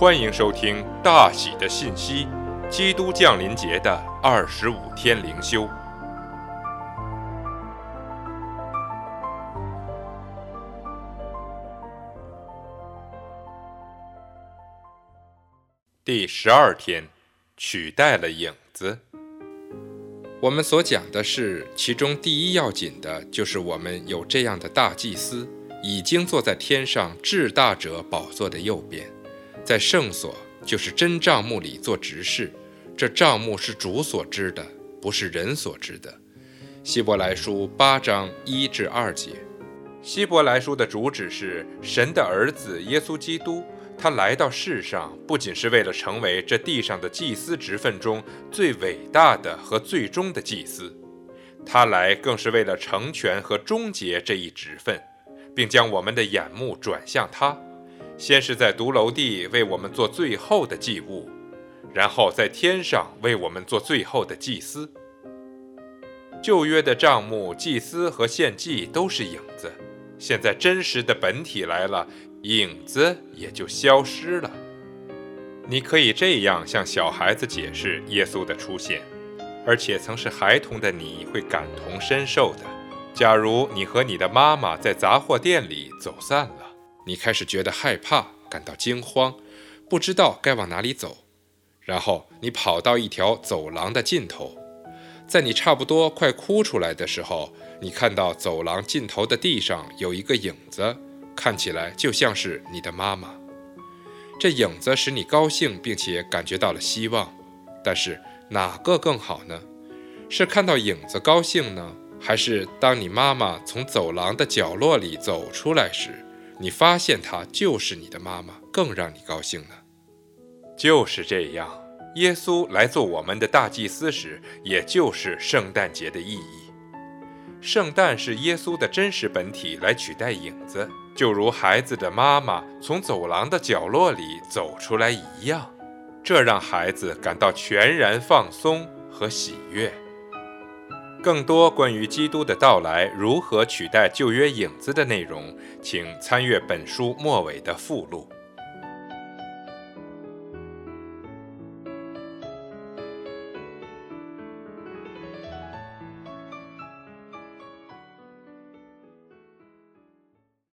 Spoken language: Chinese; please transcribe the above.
欢迎收听大喜的信息——基督降临节的二十五天灵修，第十二天，取代了影子。我们所讲的是，其中第一要紧的，就是我们有这样的大祭司，已经坐在天上至大者宝座的右边。在圣所，就是真帐幕里做执事。这帐幕是主所知的，不是人所知的。希伯来书八章一至二节。希伯来书的主旨是神的儿子耶稣基督，他来到世上，不仅是为了成为这地上的祭司职分中最伟大的和最终的祭司，他来更是为了成全和终结这一职分，并将我们的眼目转向他。先是在独楼地为我们做最后的祭物，然后在天上为我们做最后的祭司。旧约的账目、祭司和献祭都是影子，现在真实的本体来了，影子也就消失了。你可以这样向小孩子解释耶稣的出现，而且曾是孩童的你会感同身受的。假如你和你的妈妈在杂货店里走散了。你开始觉得害怕，感到惊慌，不知道该往哪里走。然后你跑到一条走廊的尽头，在你差不多快哭出来的时候，你看到走廊尽头的地上有一个影子，看起来就像是你的妈妈。这影子使你高兴，并且感觉到了希望。但是哪个更好呢？是看到影子高兴呢，还是当你妈妈从走廊的角落里走出来时？你发现她就是你的妈妈，更让你高兴呢。就是这样，耶稣来做我们的大祭司时，也就是圣诞节的意义。圣诞是耶稣的真实本体来取代影子，就如孩子的妈妈从走廊的角落里走出来一样，这让孩子感到全然放松和喜悦。更多关于基督的到来如何取代旧约影子的内容，请参阅本书末尾的附录。